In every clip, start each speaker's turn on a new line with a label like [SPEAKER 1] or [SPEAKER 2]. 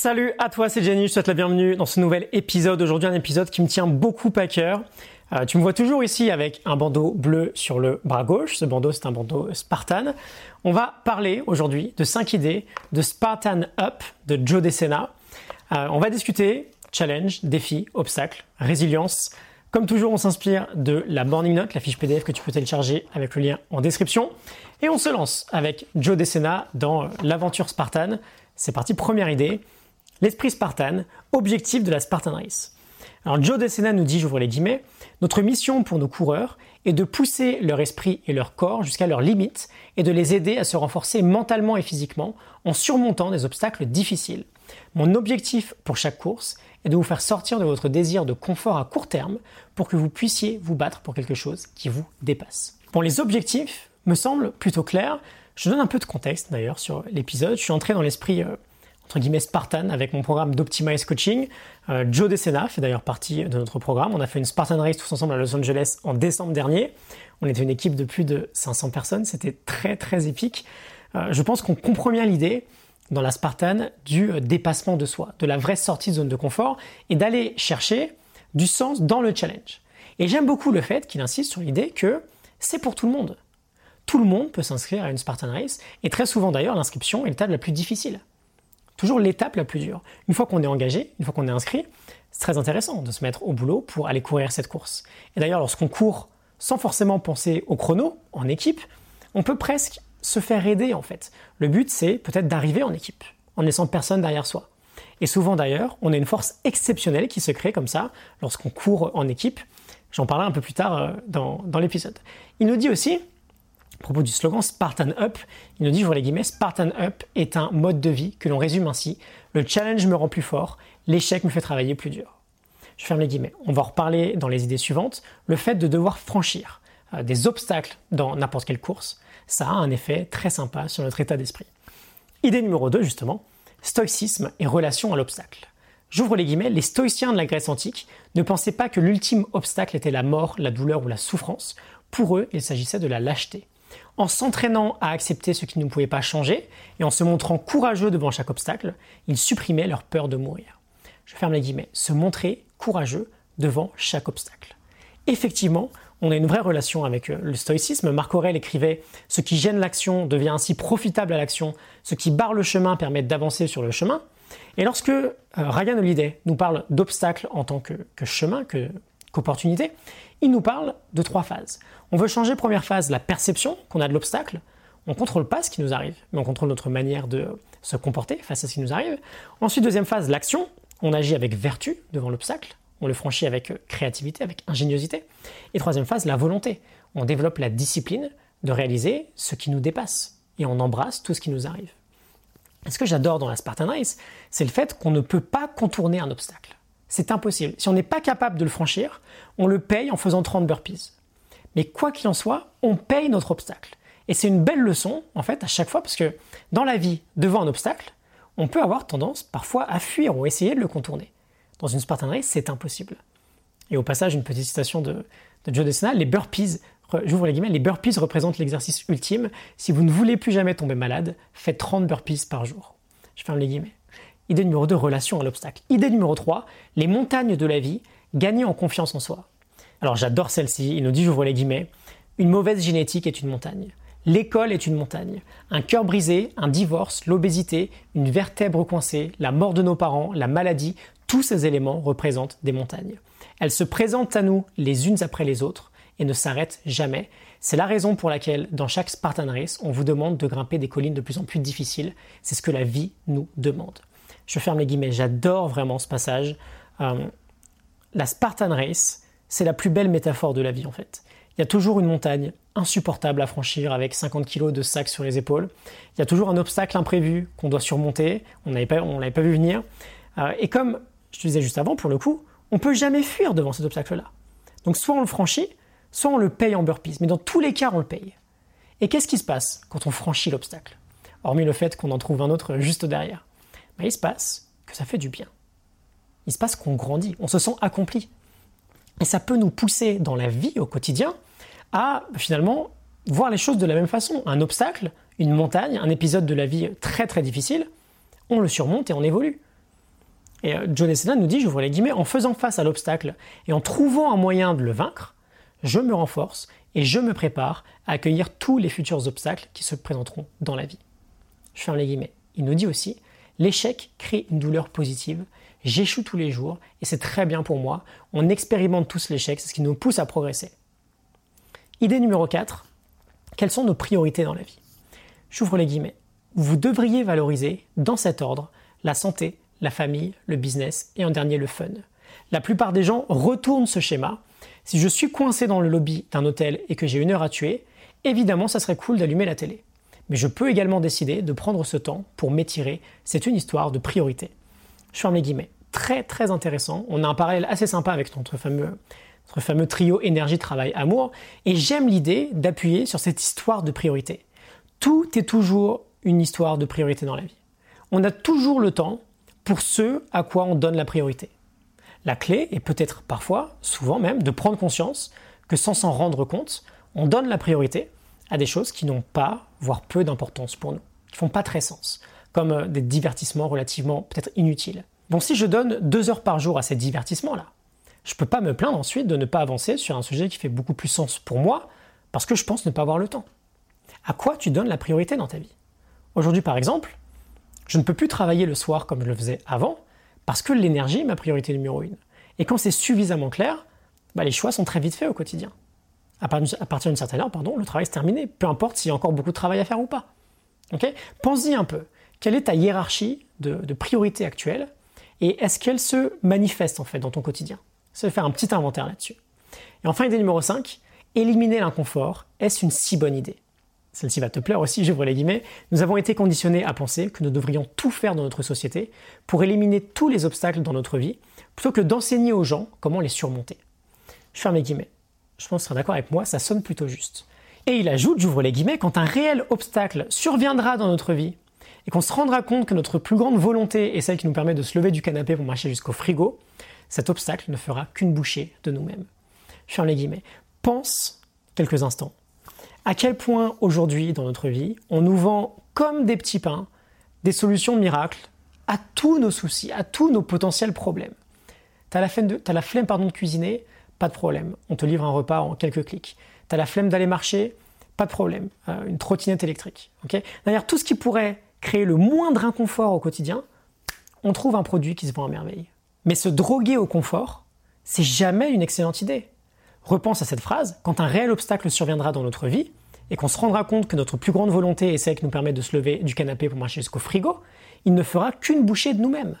[SPEAKER 1] Salut à toi, c'est Jenny, je te souhaite la bienvenue dans ce nouvel épisode. Aujourd'hui un épisode qui me tient beaucoup à cœur. Euh, tu me vois toujours ici avec un bandeau bleu sur le bras gauche. Ce bandeau, c'est un bandeau Spartan. On va parler aujourd'hui de 5 idées de Spartan Up de Joe Desena. Euh, on va discuter challenge, défi, obstacle, résilience. Comme toujours, on s'inspire de la Morning Note, la fiche PDF que tu peux télécharger avec le lien en description. Et on se lance avec Joe Desena dans l'aventure Spartan. C'est parti, première idée. L'esprit Spartan, objectif de la Spartan Race. Alors Joe Desena nous dit, j'ouvre les guillemets, notre mission pour nos coureurs est de pousser leur esprit et leur corps jusqu'à leurs limites et de les aider à se renforcer mentalement et physiquement en surmontant des obstacles difficiles. Mon objectif pour chaque course est de vous faire sortir de votre désir de confort à court terme pour que vous puissiez vous battre pour quelque chose qui vous dépasse. Bon, les objectifs me semblent plutôt clairs. Je donne un peu de contexte d'ailleurs sur l'épisode. Je suis entré dans l'esprit euh, entre guillemets Spartan avec mon programme d'Optimize Coaching. Euh, Joe Desena fait d'ailleurs partie de notre programme. On a fait une Spartan Race tous ensemble à Los Angeles en décembre dernier. On était une équipe de plus de 500 personnes. C'était très très épique. Euh, je pense qu'on comprend bien l'idée dans la Spartan du euh, dépassement de soi, de la vraie sortie de zone de confort et d'aller chercher du sens dans le challenge. Et j'aime beaucoup le fait qu'il insiste sur l'idée que c'est pour tout le monde. Tout le monde peut s'inscrire à une Spartan Race et très souvent d'ailleurs l'inscription est l'étape la plus difficile toujours l'étape la plus dure. Une fois qu'on est engagé, une fois qu'on est inscrit, c'est très intéressant de se mettre au boulot pour aller courir cette course. Et d'ailleurs, lorsqu'on court sans forcément penser au chrono, en équipe, on peut presque se faire aider en fait. Le but, c'est peut-être d'arriver en équipe, en laissant personne derrière soi. Et souvent d'ailleurs, on a une force exceptionnelle qui se crée comme ça lorsqu'on court en équipe. J'en parlerai un peu plus tard euh, dans, dans l'épisode. Il nous dit aussi, à propos du slogan Spartan Up, il nous dit, je les guillemets, Spartan Up est un mode de vie que l'on résume ainsi. Le challenge me rend plus fort, l'échec me fait travailler plus dur. Je ferme les guillemets. On va en reparler dans les idées suivantes. Le fait de devoir franchir euh, des obstacles dans n'importe quelle course, ça a un effet très sympa sur notre état d'esprit. Idée numéro 2, justement, stoïcisme et relation à l'obstacle. J'ouvre les guillemets, les stoïciens de la Grèce antique ne pensaient pas que l'ultime obstacle était la mort, la douleur ou la souffrance. Pour eux, il s'agissait de la lâcheté en s'entraînant à accepter ce qui ne pouvait pas changer et en se montrant courageux devant chaque obstacle, ils supprimaient leur peur de mourir. Je ferme les guillemets. Se montrer courageux devant chaque obstacle. Effectivement, on a une vraie relation avec euh, le stoïcisme. Marc Aurèle écrivait Ce qui gêne l'action devient ainsi profitable à l'action, ce qui barre le chemin permet d'avancer sur le chemin. Et lorsque euh, Ryan Holiday nous parle d'obstacles en tant que chemin, que qu'opportunité, il nous parle de trois phases. On veut changer, première phase, la perception qu'on a de l'obstacle. On ne contrôle pas ce qui nous arrive, mais on contrôle notre manière de se comporter face à ce qui nous arrive. Ensuite, deuxième phase, l'action. On agit avec vertu devant l'obstacle. On le franchit avec créativité, avec ingéniosité. Et troisième phase, la volonté. On développe la discipline de réaliser ce qui nous dépasse. Et on embrasse tout ce qui nous arrive. Ce que j'adore dans la Spartan Race, c'est le fait qu'on ne peut pas contourner un obstacle. C'est impossible. Si on n'est pas capable de le franchir, on le paye en faisant 30 burpees. Mais quoi qu'il en soit, on paye notre obstacle. Et c'est une belle leçon, en fait, à chaque fois, parce que dans la vie, devant un obstacle, on peut avoir tendance parfois à fuir ou essayer de le contourner. Dans une Spartan Race, c'est impossible. Et au passage, une petite citation de, Joe Desena, les burpees, j'ouvre les guillemets, les burpees représentent l'exercice ultime. Si vous ne voulez plus jamais tomber malade, faites 30 burpees par jour. Je ferme les guillemets. Idée numéro 2, relation à l'obstacle. Idée numéro 3, les montagnes de la vie, gagner en confiance en soi. Alors j'adore celle-ci, il nous dit, j'ouvre les guillemets, une mauvaise génétique est une montagne. L'école est une montagne. Un cœur brisé, un divorce, l'obésité, une vertèbre coincée, la mort de nos parents, la maladie, tous ces éléments représentent des montagnes. Elles se présentent à nous les unes après les autres et ne s'arrêtent jamais. C'est la raison pour laquelle dans chaque Spartan Race, on vous demande de grimper des collines de plus en plus difficiles. C'est ce que la vie nous demande je ferme les guillemets, j'adore vraiment ce passage. Euh, la Spartan Race, c'est la plus belle métaphore de la vie en fait. Il y a toujours une montagne insupportable à franchir avec 50 kg de sacs sur les épaules. Il y a toujours un obstacle imprévu qu'on doit surmonter, on ne l'avait pas vu venir. Euh, et comme je te disais juste avant, pour le coup, on peut jamais fuir devant cet obstacle-là. Donc soit on le franchit, soit on le paye en burpees. Mais dans tous les cas, on le paye. Et qu'est-ce qui se passe quand on franchit l'obstacle? Hormis le fait qu'on en trouve un autre juste derrière il se passe que ça fait du bien. Il se passe qu'on grandit, on se sent accompli. Et ça peut nous pousser dans la vie au quotidien à finalement voir les choses de la même façon. Un obstacle, une montagne, un épisode de la vie très très difficile, on le surmonte et on évolue. Et euh, Joe Desena nous dit, j'ouvre les guillemets, en faisant face à l'obstacle et en trouvant un moyen de le vaincre, je me renforce et je me prépare à accueillir tous les futurs obstacles qui se présenteront dans la vie. Je ferme les guillemets. Il nous dit aussi, l'échec crée une douleur positive, j'échoue tous les jours et c'est très bien pour moi, on expérimente tous l'échec, c'est ce qui nous pousse à progresser. Idée numéro 4, quelles sont nos priorités dans la vie? J'ouvre les guillemets. Vous devriez valoriser, dans cet ordre, la santé, la famille, le business et en dernier le fun. La plupart des gens retournent ce schéma. Si je suis coincé dans le lobby d'un hôtel et que j'ai une heure à tuer, évidemment ça serait cool d'allumer la télé. Mais je peux également décider de prendre ce temps pour m'étirer. C'est une histoire de priorité. Je ferme les guillemets. Très très intéressant. On a un parallèle assez sympa avec notre fameux, notre fameux trio énergie, travail, amour. Et j'aime l'idée d'appuyer sur cette histoire de priorité. Tout est toujours une histoire de priorité dans la vie. On a toujours le temps pour ce à quoi on donne la priorité. La clé est peut-être parfois, souvent même, de prendre conscience que sans s'en rendre compte, on donne la priorité à des choses qui n'ont pas, voire peu d'importance pour nous, qui font pas très sens, comme euh, des divertissements relativement peut-être inutiles. Bon, si je donne deux heures par jour à ces divertissements-là, je peux pas me plaindre ensuite de ne pas avancer sur un sujet qui fait beaucoup plus sens pour moi, parce que je pense ne pas avoir le temps. À quoi tu donnes la priorité dans ta vie? Aujourd'hui, par exemple, je ne peux plus travailler le soir comme je le faisais avant, parce que l'énergie est ma priorité numéro une. Et quand c'est suffisamment clair, bah, les choix sont très vite faits au quotidien. À partir d'une certaine heure, pardon, le travail est terminé, peu importe s'il y a encore beaucoup de travail à faire ou pas. Ok? Pense-y un peu. Quelle est ta hiérarchie de, de priorité actuelle et est-ce qu'elle se manifeste en fait dans ton quotidien? Va faire un petit inventaire là-dessus. Et enfin, idée numéro 5, éliminer l'inconfort, est-ce une si bonne idée? Celle-ci va te plaire aussi, j'ouvre les guillemets, nous avons été conditionnés à penser que nous devrions tout faire dans notre société pour éliminer tous les obstacles dans notre vie, plutôt que d'enseigner aux gens comment les surmonter. Je ferme les guillemets. Je pense que tu d'accord avec moi, ça sonne plutôt juste. Et il ajoute, j'ouvre les guillemets, quand un réel obstacle surviendra dans notre vie et qu'on se rendra compte que notre plus grande volonté est celle qui nous permet de se lever du canapé pour marcher jusqu'au frigo, cet obstacle ne fera qu'une bouchée de nous-mêmes. Ferme les guillemets. Pense quelques instants à quel point aujourd'hui dans notre vie, on nous vend comme des petits pains des solutions miracles à tous nos soucis, à tous nos potentiels problèmes. T'as la flemme, as la flemme pardon, de cuisiner, pas de problème. On te livre un repas en quelques clics. T'as la flemme d'aller marcher, pas de problème. Euh, une trottinette électrique. D'ailleurs, tout ce qui pourrait créer le moindre inconfort au quotidien, on trouve un produit qui se vend à merveille. Mais se droguer au confort, c'est jamais une excellente idée. Repense à cette phrase, quand un réel obstacle surviendra dans notre vie, et qu'on se rendra compte que notre plus grande volonté est celle qui nous permet de se lever du canapé pour marcher jusqu'au frigo, il ne fera qu'une bouchée de nous-mêmes.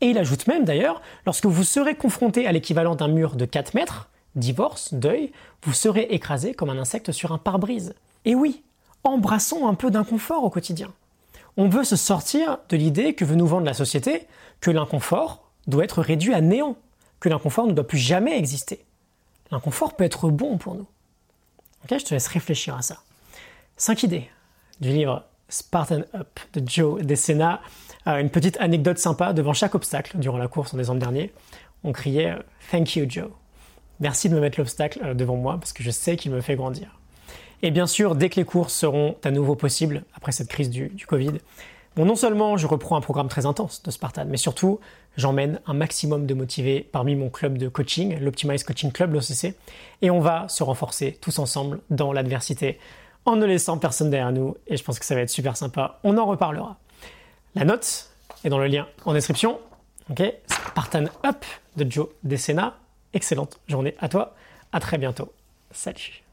[SPEAKER 1] Et il ajoute même d'ailleurs, lorsque vous serez confronté à l'équivalent d'un mur de 4 mètres, divorce, deuil, vous serez écrasé comme un insecte sur un pare-brise. Et oui, embrassons un peu d'inconfort au quotidien. On veut se sortir de l'idée que veut nous vendre la société que l'inconfort doit être réduit à néant, que l'inconfort ne doit plus jamais exister. L'inconfort peut être bon pour nous je te laisse réfléchir à ça. Cinq idées du livre Spartan Up de Joe Desena. Euh, une petite anecdote sympa, devant chaque obstacle durant la course en décembre dernier, on criait Thank you Joe. Merci de me mettre l'obstacle euh, devant moi parce que je sais qu'il me fait grandir. Et bien sûr, dès que les courses seront à nouveau possibles après cette crise du, du Covid, Bon, non seulement je reprends un programme très intense de Spartan, mais surtout j'emmène un maximum de motivés parmi mon club de coaching, l'Optimize Coaching Club, l'OCC, et on va se renforcer tous ensemble dans l'adversité en ne laissant personne derrière nous, et je pense que ça va être super sympa, on en reparlera. La note est dans le lien en description. Ok, Spartan Up de Joe Desena. Excellente journée à toi. À très bientôt. Salut.